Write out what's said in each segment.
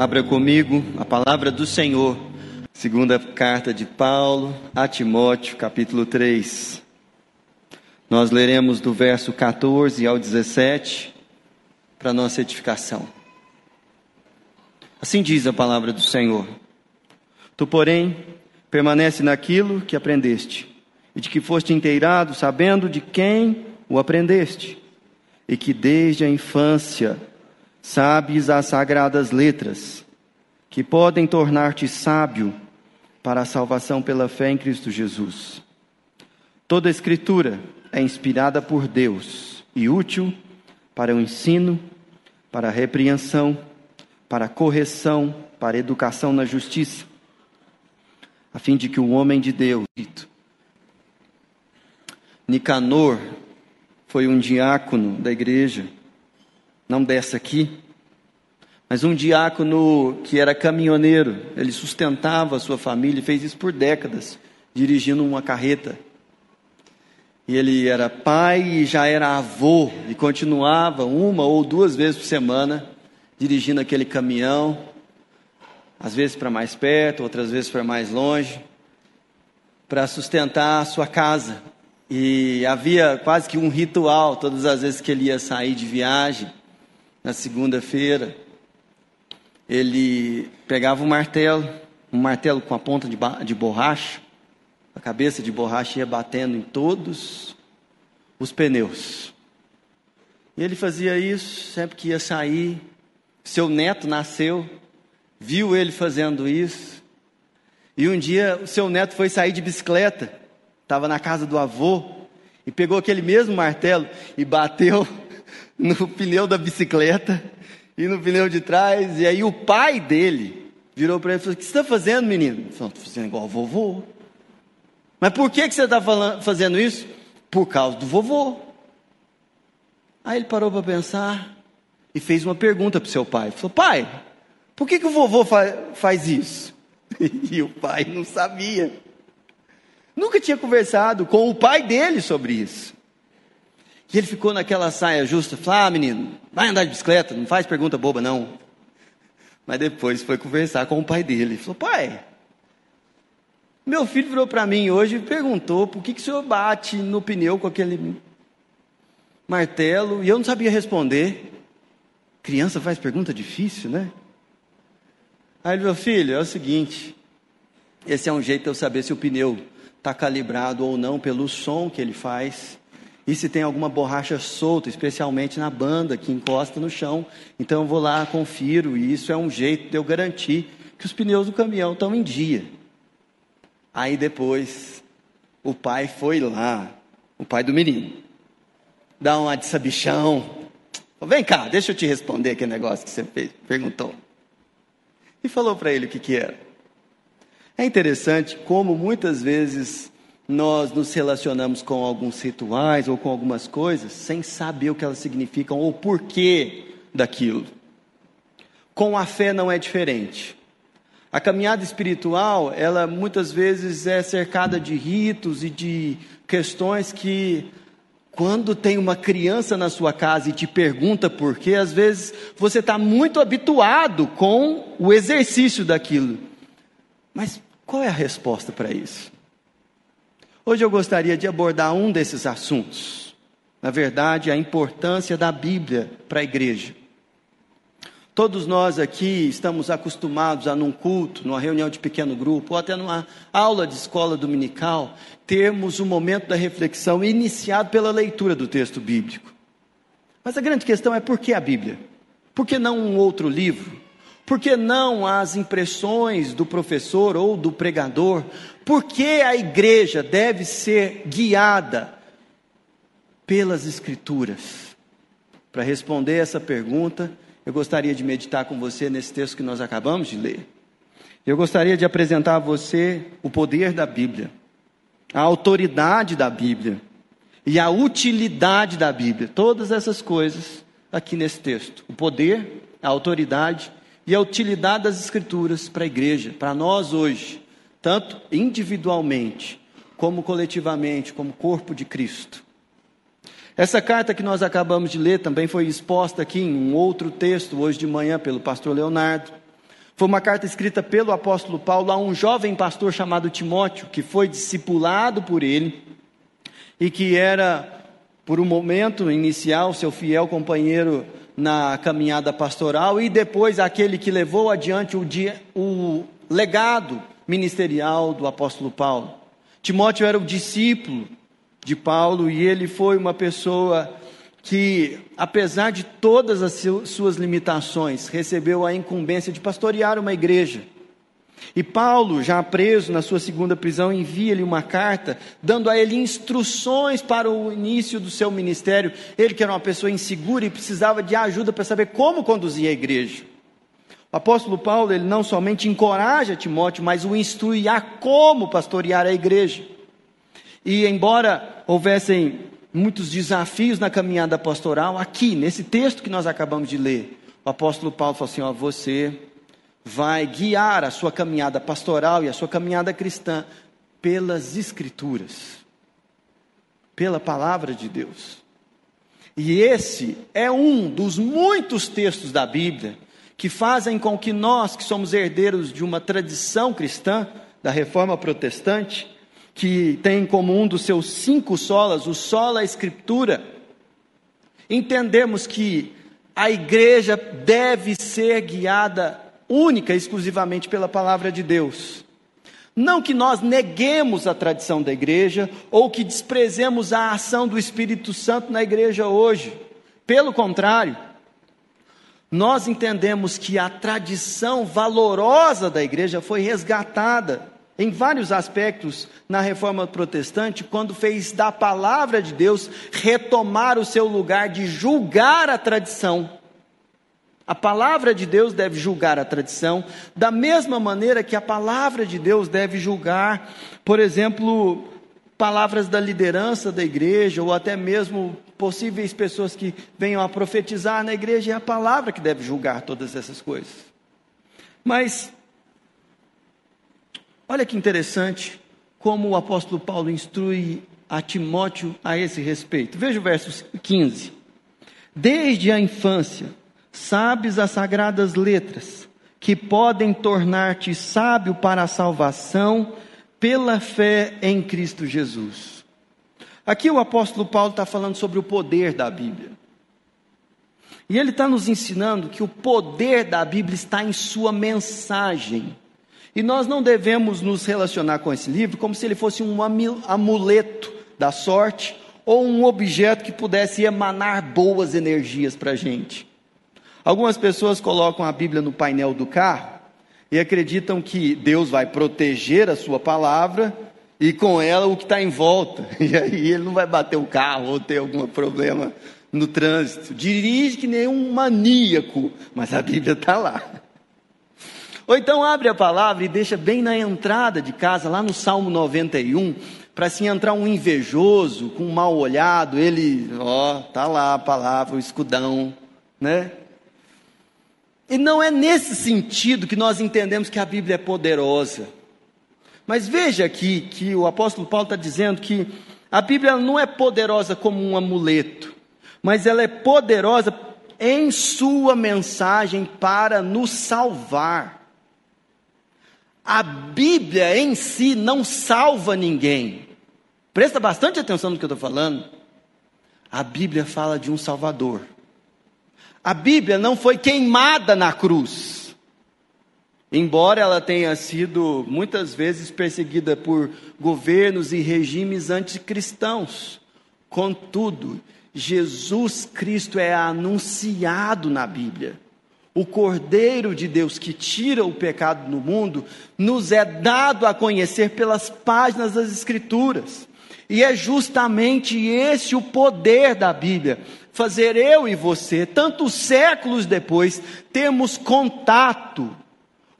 Abra comigo a palavra do Senhor, segunda carta de Paulo a Timóteo, capítulo 3. Nós leremos do verso 14 ao 17 para nossa edificação. Assim diz a palavra do Senhor: Tu, porém, permanece naquilo que aprendeste, e de que foste inteirado, sabendo de quem o aprendeste, e que desde a infância sabes as sagradas letras, que podem tornar-te sábio para a salvação pela fé em Cristo Jesus. Toda a Escritura é inspirada por Deus e útil para o ensino, para a repreensão, para a correção, para a educação na justiça, a fim de que o homem de Deus, Nicanor, foi um diácono da igreja, não dessa aqui, mas um diácono que era caminhoneiro, ele sustentava a sua família e fez isso por décadas, dirigindo uma carreta. E ele era pai e já era avô, e continuava uma ou duas vezes por semana dirigindo aquele caminhão, às vezes para mais perto, outras vezes para mais longe, para sustentar a sua casa. E havia quase que um ritual todas as vezes que ele ia sair de viagem na segunda-feira, ele pegava um martelo, um martelo com a ponta de, de borracha, a cabeça de borracha ia batendo em todos os pneus. E ele fazia isso sempre que ia sair. Seu neto nasceu, viu ele fazendo isso. E um dia o seu neto foi sair de bicicleta, estava na casa do avô, e pegou aquele mesmo martelo e bateu no pneu da bicicleta e no pneu de trás. E aí o pai dele virou para ele e falou: O que você está fazendo, menino? Ele falou: Estou fazendo igual vovô. Mas por que, que você está fazendo isso? Por causa do vovô. Aí ele parou para pensar e fez uma pergunta para o seu pai. Ele falou: Pai, por que, que o vovô fa faz isso? E o pai não sabia. Nunca tinha conversado com o pai dele sobre isso. E ele ficou naquela saia justa, falou, ah menino, vai andar de bicicleta, não faz pergunta boba não. Mas depois foi conversar com o pai dele, falou, pai, meu filho virou para mim hoje e perguntou por que, que o senhor bate no pneu com aquele martelo, e eu não sabia responder. Criança faz pergunta difícil, né? Aí ele, meu filho, é o seguinte, esse é um jeito de eu saber se o pneu está calibrado ou não pelo som que ele faz e se tem alguma borracha solta, especialmente na banda que encosta no chão. Então eu vou lá, confiro, e isso é um jeito de eu garantir que os pneus do caminhão estão em dia. Aí depois, o pai foi lá, o pai do menino, dá uma de sabichão. Vem cá, deixa eu te responder aquele negócio que você fez, perguntou. E falou para ele o que, que era. É interessante como muitas vezes nós nos relacionamos com alguns rituais ou com algumas coisas sem saber o que elas significam ou porquê daquilo. Com a fé não é diferente. A caminhada espiritual, ela muitas vezes é cercada de ritos e de questões que, quando tem uma criança na sua casa e te pergunta por quê, às vezes você está muito habituado com o exercício daquilo. Mas qual é a resposta para isso? Hoje eu gostaria de abordar um desses assuntos. Na verdade, a importância da Bíblia para a igreja. Todos nós aqui estamos acostumados a, num culto, numa reunião de pequeno grupo, ou até numa aula de escola dominical, termos o um momento da reflexão iniciado pela leitura do texto bíblico. Mas a grande questão é por que a Bíblia? Por que não um outro livro? Por que não as impressões do professor ou do pregador? Por que a igreja deve ser guiada pelas Escrituras? Para responder essa pergunta, eu gostaria de meditar com você nesse texto que nós acabamos de ler. Eu gostaria de apresentar a você o poder da Bíblia, a autoridade da Bíblia e a utilidade da Bíblia. Todas essas coisas aqui nesse texto: o poder, a autoridade e a utilidade das Escrituras para a igreja, para nós hoje, tanto individualmente, como coletivamente, como corpo de Cristo. Essa carta que nós acabamos de ler também foi exposta aqui em um outro texto, hoje de manhã, pelo pastor Leonardo. Foi uma carta escrita pelo apóstolo Paulo a um jovem pastor chamado Timóteo, que foi discipulado por ele e que era, por um momento inicial, seu fiel companheiro na caminhada pastoral e depois aquele que levou adiante o, dia, o legado ministerial do apóstolo Paulo. Timóteo era o discípulo de Paulo e ele foi uma pessoa que, apesar de todas as suas limitações, recebeu a incumbência de pastorear uma igreja. E Paulo, já preso na sua segunda prisão, envia-lhe uma carta, dando a ele instruções para o início do seu ministério. Ele, que era uma pessoa insegura e precisava de ajuda para saber como conduzir a igreja. O apóstolo Paulo, ele não somente encoraja Timóteo, mas o instrui a como pastorear a igreja. E embora houvessem muitos desafios na caminhada pastoral, aqui, nesse texto que nós acabamos de ler, o apóstolo Paulo falou assim: ó, você vai guiar a sua caminhada pastoral e a sua caminhada cristã pelas Escrituras, pela palavra de Deus. E esse é um dos muitos textos da Bíblia que fazem com que nós, que somos herdeiros de uma tradição cristã, da reforma protestante, que tem em comum dos seus cinco solas, o sola escritura, entendemos que a igreja deve ser guiada única e exclusivamente pela palavra de Deus. Não que nós neguemos a tradição da igreja ou que desprezemos a ação do Espírito Santo na igreja hoje. Pelo contrário, nós entendemos que a tradição valorosa da igreja foi resgatada em vários aspectos na reforma protestante, quando fez da palavra de Deus retomar o seu lugar de julgar a tradição. A palavra de Deus deve julgar a tradição, da mesma maneira que a palavra de Deus deve julgar, por exemplo, palavras da liderança da igreja, ou até mesmo possíveis pessoas que venham a profetizar na igreja, é a palavra que deve julgar todas essas coisas. Mas Olha que interessante como o apóstolo Paulo instrui a Timóteo a esse respeito. Veja o verso 15. Desde a infância, sabes as sagradas letras, que podem tornar-te sábio para a salvação pela fé em Cristo Jesus. Aqui o apóstolo Paulo está falando sobre o poder da Bíblia. E ele está nos ensinando que o poder da Bíblia está em sua mensagem. E nós não devemos nos relacionar com esse livro como se ele fosse um amuleto da sorte ou um objeto que pudesse emanar boas energias para a gente. Algumas pessoas colocam a Bíblia no painel do carro e acreditam que Deus vai proteger a sua palavra e com ela o que está em volta. E aí ele não vai bater o carro ou ter algum problema no trânsito. Dirige que nem um maníaco, mas a Bíblia está lá. Ou então abre a palavra e deixa bem na entrada de casa, lá no Salmo 91, para assim entrar um invejoso, com um mal olhado, ele, ó, tá lá a palavra, o escudão, né? E não é nesse sentido que nós entendemos que a Bíblia é poderosa. Mas veja aqui que o apóstolo Paulo está dizendo que a Bíblia não é poderosa como um amuleto, mas ela é poderosa em sua mensagem para nos salvar. A Bíblia em si não salva ninguém. Presta bastante atenção no que eu estou falando. A Bíblia fala de um Salvador. A Bíblia não foi queimada na cruz. Embora ela tenha sido muitas vezes perseguida por governos e regimes anticristãos. Contudo, Jesus Cristo é anunciado na Bíblia o Cordeiro de Deus que tira o pecado do mundo, nos é dado a conhecer pelas páginas das Escrituras. E é justamente esse o poder da Bíblia, fazer eu e você, tantos séculos depois, termos contato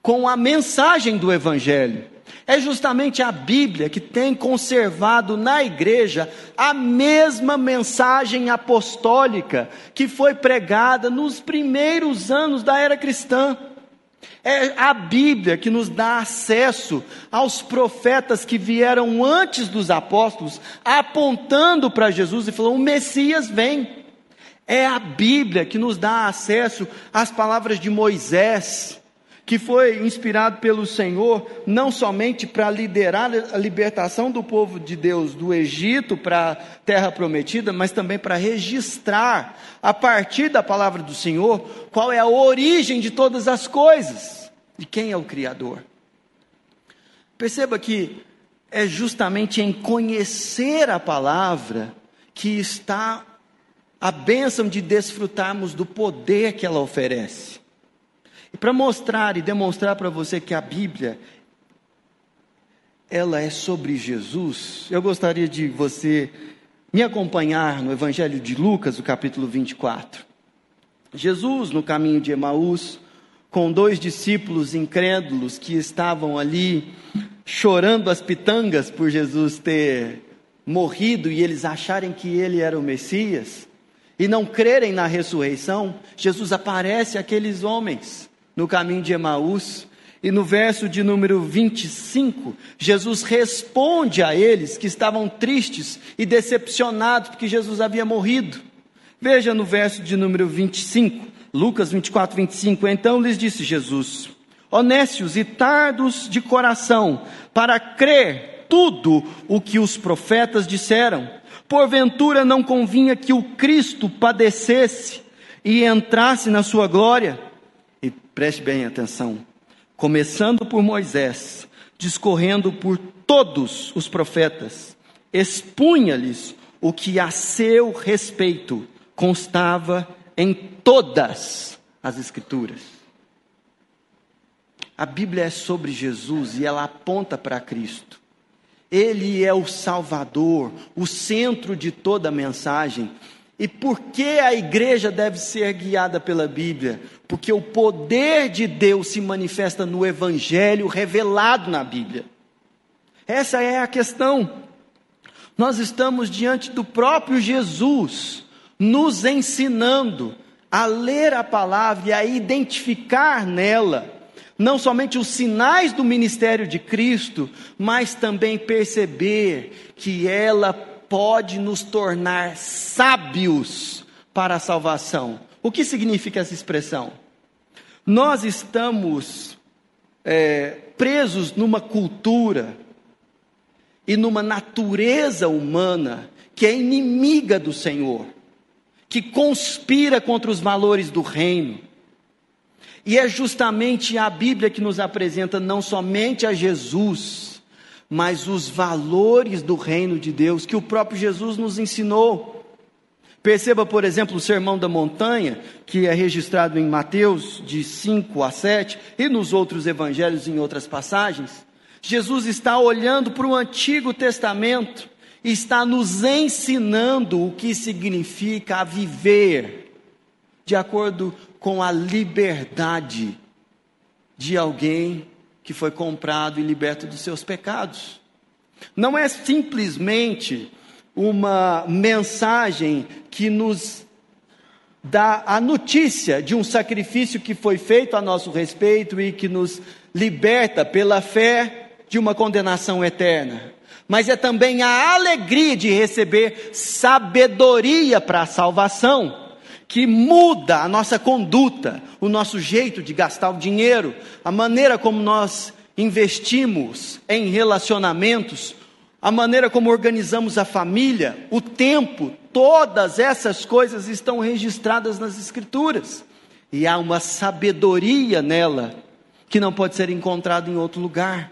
com a mensagem do Evangelho. É justamente a Bíblia que tem conservado na igreja a mesma mensagem apostólica que foi pregada nos primeiros anos da era cristã. É a Bíblia que nos dá acesso aos profetas que vieram antes dos apóstolos, apontando para Jesus e falando: o Messias vem. É a Bíblia que nos dá acesso às palavras de Moisés, que foi inspirado pelo Senhor, não somente para liderar a libertação do povo de Deus do Egito para a terra prometida, mas também para registrar, a partir da palavra do Senhor, qual é a origem de todas as coisas, de quem é o Criador. Perceba que é justamente em conhecer a palavra que está a bênção de desfrutarmos do poder que ela oferece. E para mostrar e demonstrar para você que a Bíblia ela é sobre Jesus, eu gostaria de você me acompanhar no Evangelho de Lucas, o capítulo 24. Jesus, no caminho de Emaús, com dois discípulos incrédulos que estavam ali chorando as pitangas por Jesus ter morrido e eles acharem que ele era o Messias e não crerem na ressurreição, Jesus aparece àqueles homens no caminho de Emaús. E no verso de número 25, Jesus responde a eles que estavam tristes e decepcionados porque Jesus havia morrido. Veja no verso de número 25, Lucas 24, 25. Então lhes disse Jesus: Honestos e tardos de coração, para crer tudo o que os profetas disseram. Porventura não convinha que o Cristo padecesse e entrasse na sua glória? Preste bem atenção. Começando por Moisés, discorrendo por todos os profetas, expunha-lhes o que a seu respeito constava em todas as Escrituras. A Bíblia é sobre Jesus e ela aponta para Cristo. Ele é o Salvador, o centro de toda a mensagem. E por que a igreja deve ser guiada pela Bíblia? Porque o poder de Deus se manifesta no Evangelho revelado na Bíblia. Essa é a questão. Nós estamos diante do próprio Jesus, nos ensinando a ler a palavra e a identificar nela não somente os sinais do ministério de Cristo, mas também perceber que ela pode nos tornar sábios para a salvação. O que significa essa expressão? Nós estamos é, presos numa cultura e numa natureza humana que é inimiga do Senhor, que conspira contra os valores do reino. E é justamente a Bíblia que nos apresenta não somente a Jesus, mas os valores do reino de Deus que o próprio Jesus nos ensinou. Perceba, por exemplo, o Sermão da Montanha, que é registrado em Mateus de 5 a 7 e nos outros evangelhos em outras passagens. Jesus está olhando para o Antigo Testamento e está nos ensinando o que significa viver de acordo com a liberdade de alguém que foi comprado e liberto dos seus pecados. Não é simplesmente uma mensagem que nos dá a notícia de um sacrifício que foi feito a nosso respeito e que nos liberta pela fé de uma condenação eterna. Mas é também a alegria de receber sabedoria para a salvação que muda a nossa conduta, o nosso jeito de gastar o dinheiro, a maneira como nós investimos em relacionamentos, a maneira como organizamos a família, o tempo, todas essas coisas estão registradas nas Escrituras. E há uma sabedoria nela que não pode ser encontrada em outro lugar.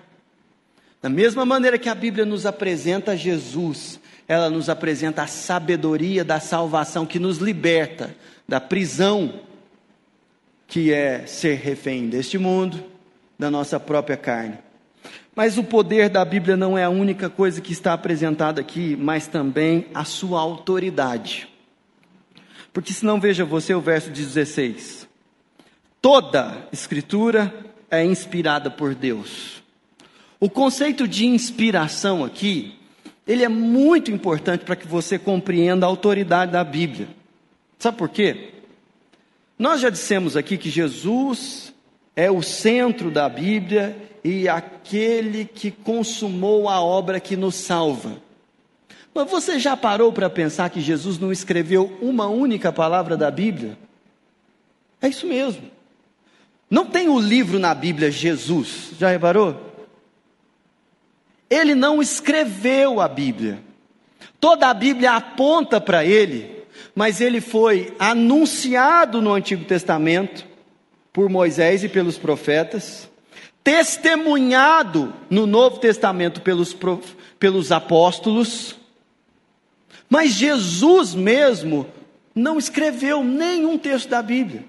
Da mesma maneira que a Bíblia nos apresenta Jesus, ela nos apresenta a sabedoria da salvação que nos liberta da prisão que é ser refém deste mundo, da nossa própria carne. Mas o poder da Bíblia não é a única coisa que está apresentada aqui, mas também a sua autoridade. Porque senão veja você o verso 16. Toda escritura é inspirada por Deus. O conceito de inspiração aqui ele é muito importante para que você compreenda a autoridade da Bíblia. Sabe por quê? Nós já dissemos aqui que Jesus é o centro da Bíblia e aquele que consumou a obra que nos salva. Mas você já parou para pensar que Jesus não escreveu uma única palavra da Bíblia? É isso mesmo. Não tem o livro na Bíblia Jesus, já reparou? Ele não escreveu a Bíblia. Toda a Bíblia aponta para ele, mas ele foi anunciado no Antigo Testamento por Moisés e pelos profetas, testemunhado no Novo Testamento pelos, pelos apóstolos, mas Jesus mesmo não escreveu nenhum texto da Bíblia.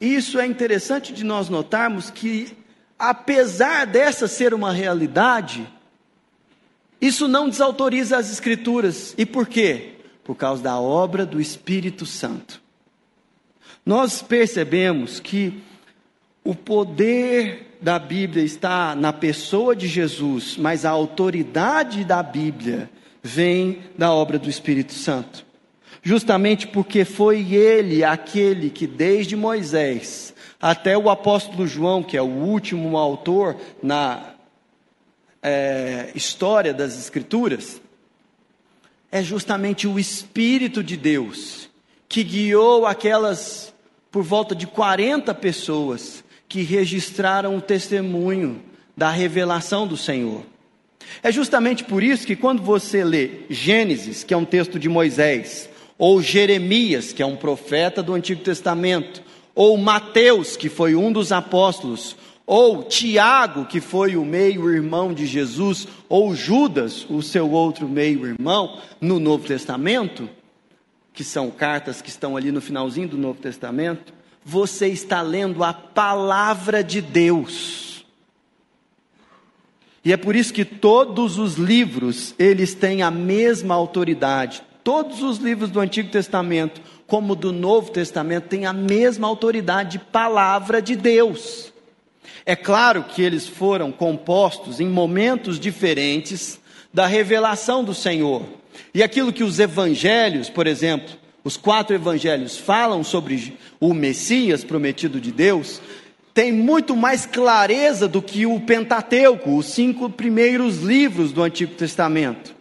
Isso é interessante de nós notarmos que, apesar dessa ser uma realidade, isso não desautoriza as Escrituras. E por quê? Por causa da obra do Espírito Santo. Nós percebemos que o poder da Bíblia está na pessoa de Jesus, mas a autoridade da Bíblia vem da obra do Espírito Santo. Justamente porque foi ele aquele que, desde Moisés até o apóstolo João, que é o último autor na é, história das Escrituras, é justamente o Espírito de Deus que guiou aquelas por volta de 40 pessoas que registraram o testemunho da revelação do Senhor. É justamente por isso que quando você lê Gênesis, que é um texto de Moisés, ou Jeremias, que é um profeta do Antigo Testamento, ou Mateus, que foi um dos apóstolos, ou Tiago, que foi o meio-irmão de Jesus, ou Judas, o seu outro meio-irmão, no Novo Testamento, que são cartas que estão ali no finalzinho do Novo Testamento, você está lendo a palavra de Deus. E é por isso que todos os livros, eles têm a mesma autoridade. Todos os livros do Antigo Testamento, como do Novo Testamento, têm a mesma autoridade de palavra de Deus. É claro que eles foram compostos em momentos diferentes da revelação do Senhor. E aquilo que os evangelhos, por exemplo, os quatro evangelhos falam sobre o Messias prometido de Deus, tem muito mais clareza do que o Pentateuco, os cinco primeiros livros do Antigo Testamento.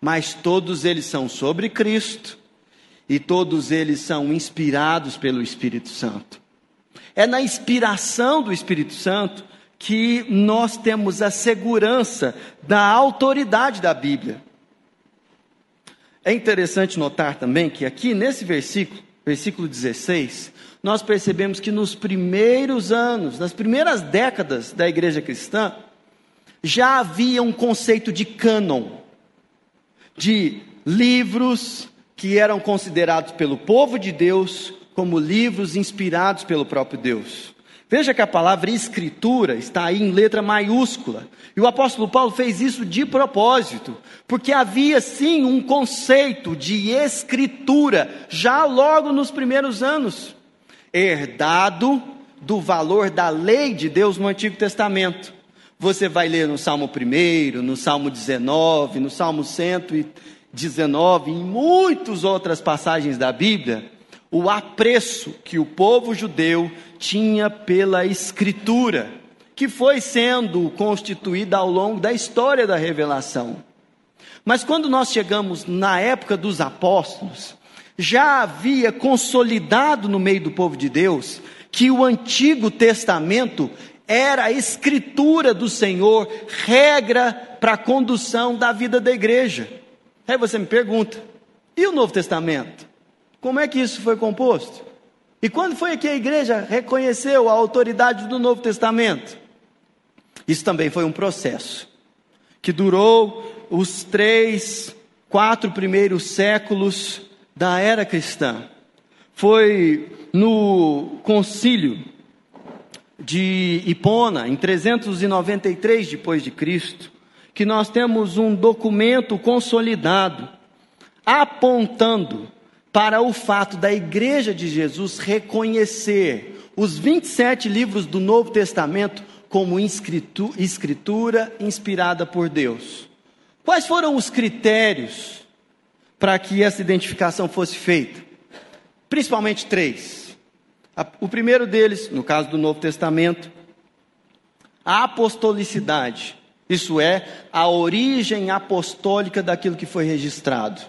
Mas todos eles são sobre Cristo e todos eles são inspirados pelo Espírito Santo. É na inspiração do Espírito Santo que nós temos a segurança da autoridade da Bíblia. É interessante notar também que aqui nesse versículo, versículo 16, nós percebemos que nos primeiros anos, nas primeiras décadas da igreja cristã, já havia um conceito de cânon, de livros que eram considerados pelo povo de Deus como livros inspirados pelo próprio Deus. Veja que a palavra escritura está aí em letra maiúscula. E o apóstolo Paulo fez isso de propósito, porque havia sim um conceito de escritura já logo nos primeiros anos herdado do valor da lei de Deus no Antigo Testamento. Você vai ler no Salmo 1, no Salmo 19, no Salmo 119, em muitas outras passagens da Bíblia, o apreço que o povo judeu tinha pela Escritura, que foi sendo constituída ao longo da história da revelação. Mas quando nós chegamos na época dos apóstolos, já havia consolidado no meio do povo de Deus que o Antigo Testamento era a escritura do Senhor, regra para a condução da vida da igreja. Aí você me pergunta: e o Novo Testamento? Como é que isso foi composto? E quando foi que a igreja reconheceu a autoridade do Novo Testamento? Isso também foi um processo que durou os três, quatro primeiros séculos da era cristã. Foi no concílio de Hipona, em 393 depois de Cristo, que nós temos um documento consolidado apontando para o fato da igreja de Jesus reconhecer os 27 livros do Novo Testamento como escritura inspirada por Deus. Quais foram os critérios para que essa identificação fosse feita? Principalmente três. O primeiro deles, no caso do Novo Testamento, a apostolicidade, isso é, a origem apostólica daquilo que foi registrado.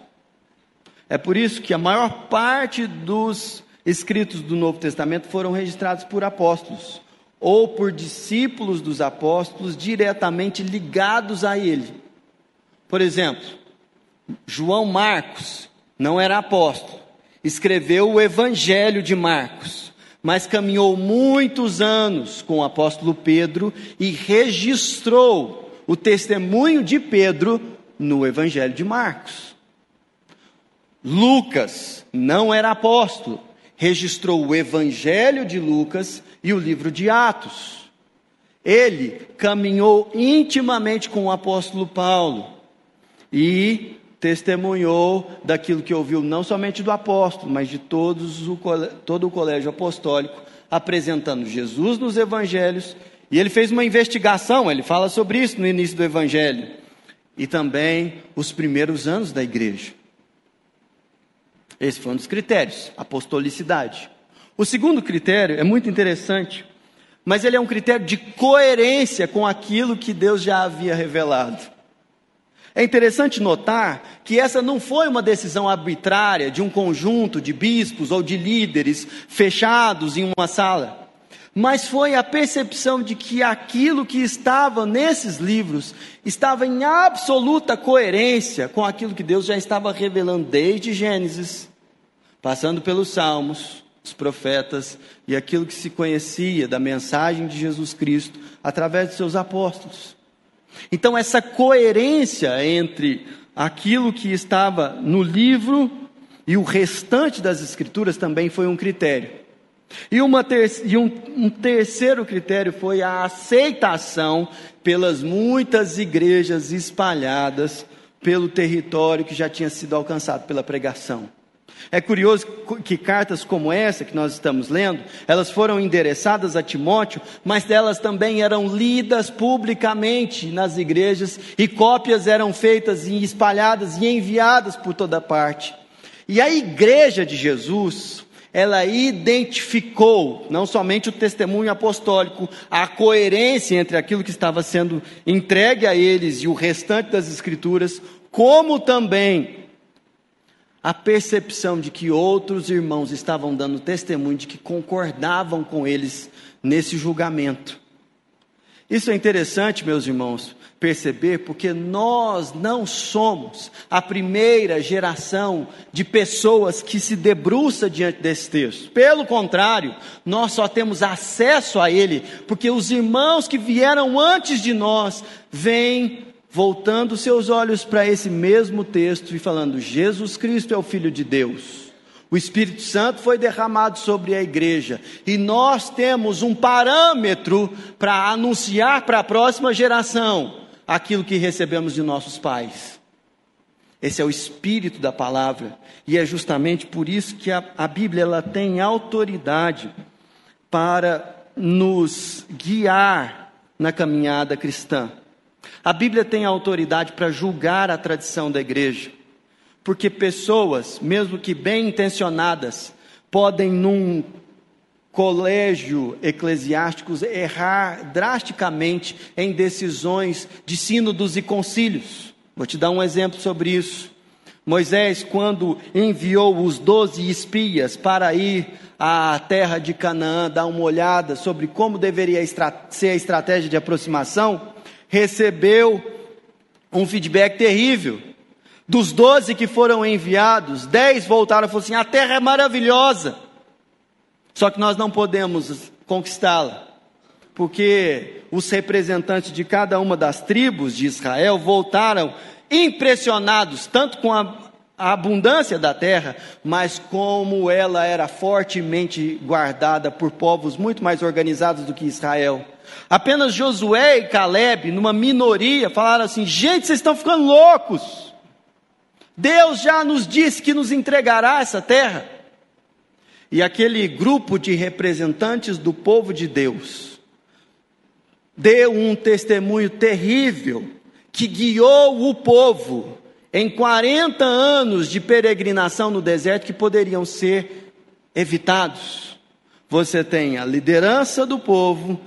É por isso que a maior parte dos escritos do Novo Testamento foram registrados por apóstolos ou por discípulos dos apóstolos diretamente ligados a ele. Por exemplo, João Marcos não era apóstolo, escreveu o Evangelho de Marcos, mas caminhou muitos anos com o apóstolo Pedro e registrou o testemunho de Pedro no Evangelho de Marcos. Lucas não era apóstolo, registrou o Evangelho de Lucas e o livro de Atos. Ele caminhou intimamente com o apóstolo Paulo e testemunhou daquilo que ouviu não somente do apóstolo, mas de todos o, todo o colégio apostólico, apresentando Jesus nos evangelhos. E ele fez uma investigação, ele fala sobre isso no início do evangelho, e também os primeiros anos da igreja. Esse foi um dos critérios, apostolicidade. O segundo critério é muito interessante, mas ele é um critério de coerência com aquilo que Deus já havia revelado. É interessante notar que essa não foi uma decisão arbitrária de um conjunto de bispos ou de líderes fechados em uma sala, mas foi a percepção de que aquilo que estava nesses livros estava em absoluta coerência com aquilo que Deus já estava revelando desde Gênesis, passando pelos Salmos, os profetas e aquilo que se conhecia da mensagem de Jesus Cristo através de seus apóstolos. Então, essa coerência entre aquilo que estava no livro e o restante das Escrituras também foi um critério. E, ter e um, um terceiro critério foi a aceitação pelas muitas igrejas espalhadas pelo território que já tinha sido alcançado pela pregação. É curioso que cartas como essa que nós estamos lendo, elas foram endereçadas a Timóteo, mas elas também eram lidas publicamente nas igrejas e cópias eram feitas e espalhadas e enviadas por toda parte. E a igreja de Jesus, ela identificou não somente o testemunho apostólico, a coerência entre aquilo que estava sendo entregue a eles e o restante das escrituras, como também a percepção de que outros irmãos estavam dando testemunho de que concordavam com eles nesse julgamento. Isso é interessante, meus irmãos, perceber, porque nós não somos a primeira geração de pessoas que se debruça diante desse texto. Pelo contrário, nós só temos acesso a ele porque os irmãos que vieram antes de nós vêm voltando seus olhos para esse mesmo texto e falando: Jesus Cristo é o Filho de Deus. O Espírito Santo foi derramado sobre a igreja e nós temos um parâmetro para anunciar para a próxima geração aquilo que recebemos de nossos pais. Esse é o espírito da palavra e é justamente por isso que a, a Bíblia ela tem autoridade para nos guiar na caminhada cristã. A Bíblia tem autoridade para julgar a tradição da igreja, porque pessoas, mesmo que bem intencionadas, podem, num colégio eclesiástico, errar drasticamente em decisões de sínodos e concílios. Vou te dar um exemplo sobre isso. Moisés, quando enviou os doze espias para ir à terra de Canaã, dar uma olhada sobre como deveria ser a estratégia de aproximação, recebeu um feedback terrível. Dos doze que foram enviados, dez voltaram e falaram assim: a terra é maravilhosa, só que nós não podemos conquistá-la, porque os representantes de cada uma das tribos de Israel voltaram impressionados tanto com a, a abundância da terra, mas como ela era fortemente guardada por povos muito mais organizados do que Israel. Apenas Josué e Caleb, numa minoria, falaram assim: gente, vocês estão ficando loucos. Deus já nos disse que nos entregará essa terra. E aquele grupo de representantes do povo de Deus deu um testemunho terrível que guiou o povo em 40 anos de peregrinação no deserto que poderiam ser evitados. Você tem a liderança do povo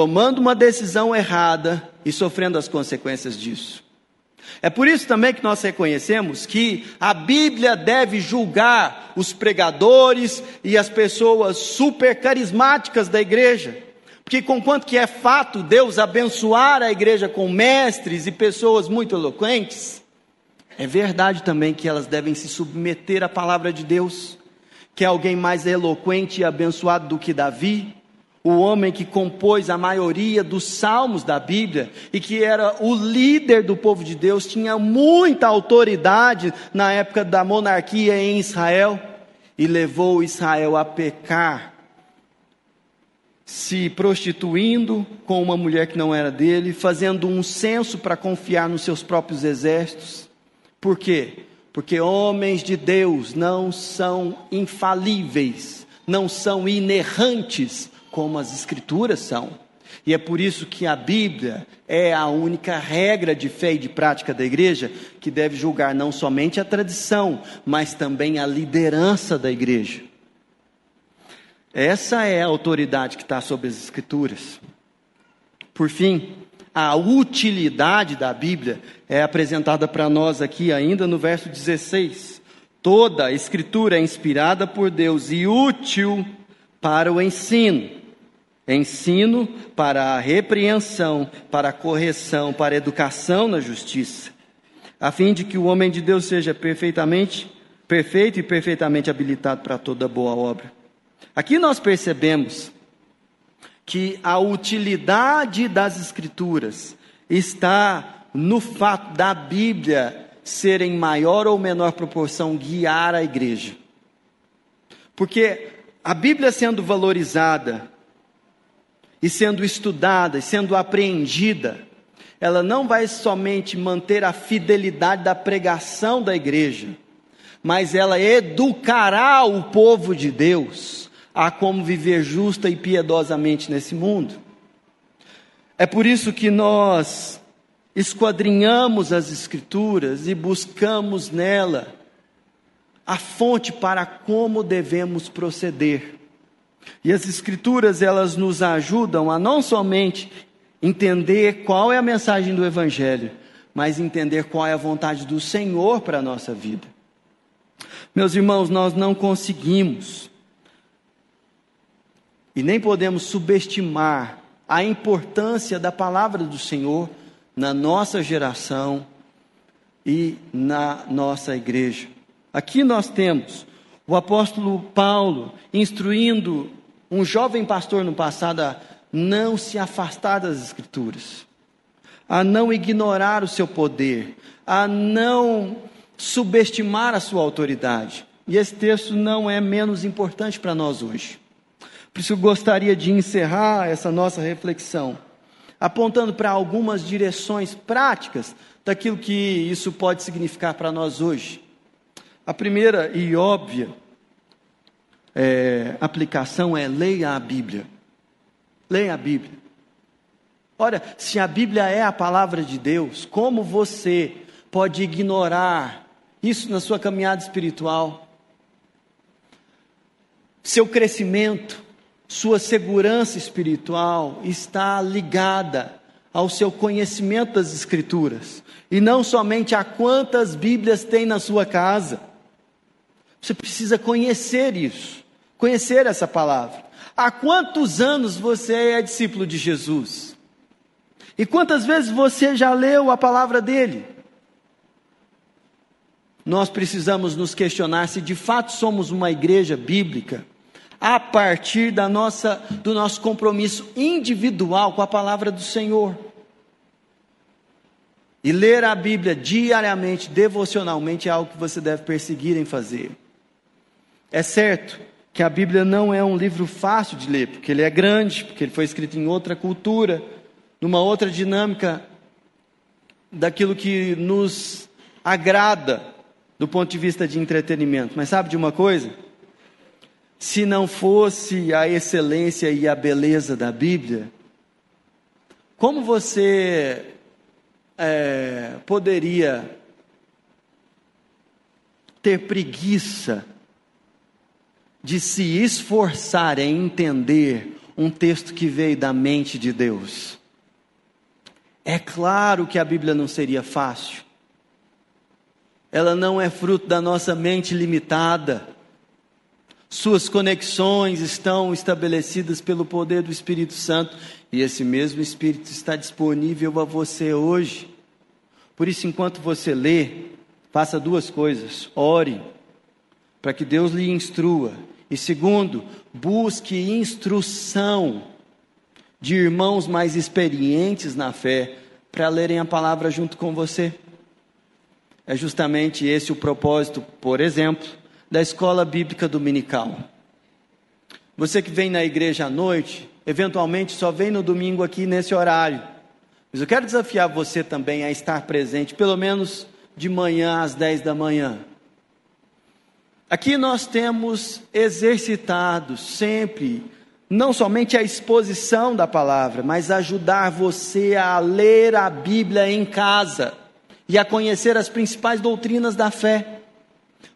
tomando uma decisão errada e sofrendo as consequências disso. É por isso também que nós reconhecemos que a Bíblia deve julgar os pregadores e as pessoas super carismáticas da igreja. Porque, conquanto que é fato Deus abençoar a igreja com mestres e pessoas muito eloquentes, é verdade também que elas devem se submeter à palavra de Deus. Que é alguém mais eloquente e abençoado do que Davi, o homem que compôs a maioria dos salmos da Bíblia e que era o líder do povo de Deus, tinha muita autoridade na época da monarquia em Israel e levou Israel a pecar, se prostituindo com uma mulher que não era dele, fazendo um censo para confiar nos seus próprios exércitos. Por quê? Porque homens de Deus não são infalíveis, não são inerrantes como as Escrituras são. E é por isso que a Bíblia é a única regra de fé e de prática da igreja que deve julgar não somente a tradição, mas também a liderança da igreja. Essa é a autoridade que está sobre as Escrituras. Por fim, a utilidade da Bíblia é apresentada para nós aqui ainda no verso 16. Toda a Escritura é inspirada por Deus e útil para o ensino ensino para a repreensão, para a correção, para a educação na justiça, a fim de que o homem de Deus seja perfeitamente perfeito e perfeitamente habilitado para toda boa obra. Aqui nós percebemos que a utilidade das escrituras está no fato da Bíblia ser em maior ou menor proporção guiar a igreja. Porque a Bíblia sendo valorizada e sendo estudada e sendo apreendida, ela não vai somente manter a fidelidade da pregação da igreja, mas ela educará o povo de Deus a como viver justa e piedosamente nesse mundo. É por isso que nós esquadrinhamos as Escrituras e buscamos nela a fonte para como devemos proceder. E as escrituras, elas nos ajudam a não somente entender qual é a mensagem do evangelho, mas entender qual é a vontade do Senhor para a nossa vida. Meus irmãos, nós não conseguimos e nem podemos subestimar a importância da palavra do Senhor na nossa geração e na nossa igreja. Aqui nós temos o apóstolo Paulo instruindo um jovem pastor no passado a não se afastar das Escrituras, a não ignorar o seu poder, a não subestimar a sua autoridade. E esse texto não é menos importante para nós hoje. Por isso eu gostaria de encerrar essa nossa reflexão, apontando para algumas direções práticas daquilo que isso pode significar para nós hoje. A primeira e óbvia é, aplicação é leia a Bíblia. Leia a Bíblia. Ora, se a Bíblia é a palavra de Deus, como você pode ignorar isso na sua caminhada espiritual? Seu crescimento, sua segurança espiritual está ligada ao seu conhecimento das Escrituras, e não somente a quantas Bíblias tem na sua casa. Você precisa conhecer isso, conhecer essa palavra. Há quantos anos você é discípulo de Jesus? E quantas vezes você já leu a palavra dele? Nós precisamos nos questionar se de fato somos uma igreja bíblica a partir da nossa, do nosso compromisso individual com a palavra do Senhor. E ler a Bíblia diariamente, devocionalmente, é algo que você deve perseguir em fazer. É certo que a Bíblia não é um livro fácil de ler, porque ele é grande, porque ele foi escrito em outra cultura, numa outra dinâmica daquilo que nos agrada do ponto de vista de entretenimento. Mas sabe de uma coisa? Se não fosse a excelência e a beleza da Bíblia, como você é, poderia ter preguiça de se esforçar em entender um texto que veio da mente de Deus. É claro que a Bíblia não seria fácil. ela não é fruto da nossa mente limitada. Suas conexões estão estabelecidas pelo poder do Espírito Santo e esse mesmo Espírito está disponível a você hoje. Por isso, enquanto você lê, faça duas coisas: ore, para que Deus lhe instrua, e segundo, busque instrução de irmãos mais experientes na fé para lerem a palavra junto com você. É justamente esse o propósito, por exemplo, da escola bíblica dominical. Você que vem na igreja à noite, eventualmente só vem no domingo aqui nesse horário. Mas eu quero desafiar você também a estar presente, pelo menos de manhã às 10 da manhã. Aqui nós temos exercitado sempre, não somente a exposição da palavra, mas ajudar você a ler a Bíblia em casa e a conhecer as principais doutrinas da fé.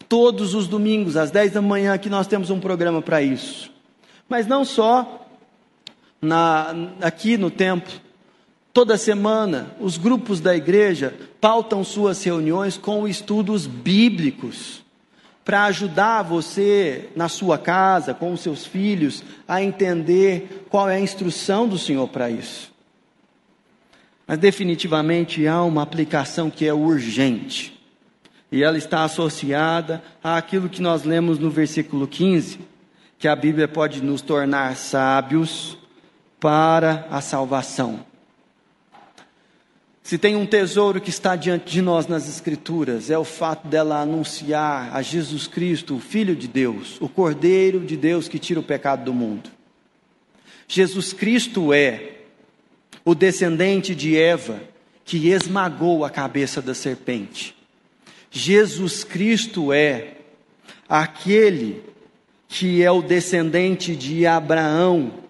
Todos os domingos, às 10 da manhã, aqui nós temos um programa para isso. Mas não só na, aqui no templo. Toda semana, os grupos da igreja pautam suas reuniões com estudos bíblicos para ajudar você na sua casa, com os seus filhos, a entender qual é a instrução do Senhor para isso. Mas definitivamente há uma aplicação que é urgente. E ela está associada àquilo que nós lemos no versículo 15, que a Bíblia pode nos tornar sábios para a salvação. Se tem um tesouro que está diante de nós nas Escrituras, é o fato dela anunciar a Jesus Cristo, o Filho de Deus, o Cordeiro de Deus que tira o pecado do mundo. Jesus Cristo é o descendente de Eva que esmagou a cabeça da serpente. Jesus Cristo é aquele que é o descendente de Abraão,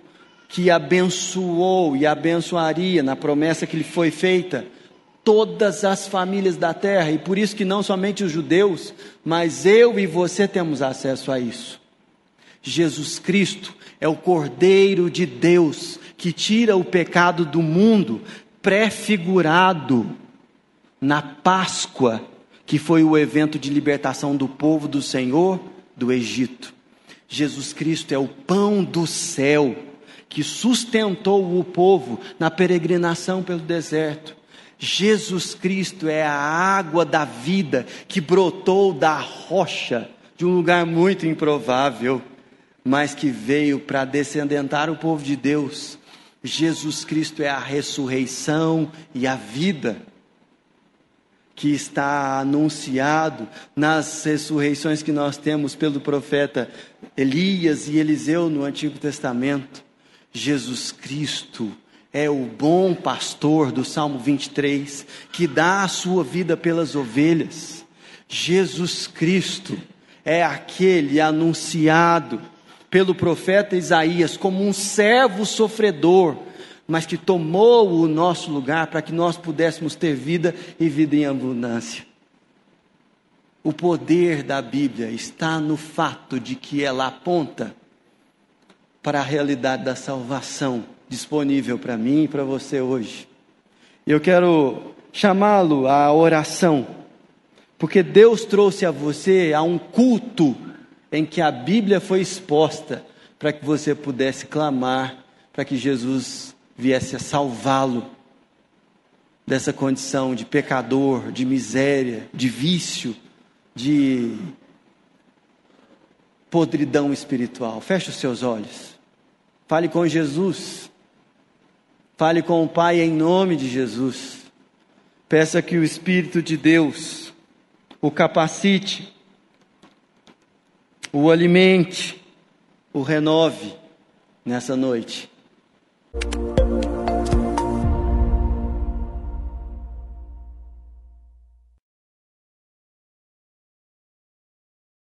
que abençoou e abençoaria na promessa que lhe foi feita todas as famílias da terra, e por isso que não somente os judeus, mas eu e você temos acesso a isso. Jesus Cristo é o Cordeiro de Deus que tira o pecado do mundo, prefigurado na Páscoa, que foi o evento de libertação do povo do Senhor do Egito. Jesus Cristo é o pão do céu que sustentou o povo na peregrinação pelo deserto. Jesus Cristo é a água da vida que brotou da rocha de um lugar muito improvável, mas que veio para descendentar o povo de Deus Jesus Cristo é a ressurreição e a vida que está anunciado nas ressurreições que nós temos pelo profeta Elias e Eliseu no Antigo Testamento. Jesus Cristo é o bom pastor do Salmo 23, que dá a sua vida pelas ovelhas. Jesus Cristo é aquele anunciado pelo profeta Isaías como um servo sofredor, mas que tomou o nosso lugar para que nós pudéssemos ter vida e vida em abundância. O poder da Bíblia está no fato de que ela aponta para a realidade da salvação disponível para mim e para você hoje. Eu quero chamá-lo à oração, porque Deus trouxe a você a um culto em que a Bíblia foi exposta para que você pudesse clamar para que Jesus viesse a salvá-lo dessa condição de pecador, de miséria, de vício, de podridão espiritual. Feche os seus olhos. Fale com Jesus. Fale com o Pai em nome de Jesus. Peça que o Espírito de Deus o capacite o alimente, o renove nessa noite.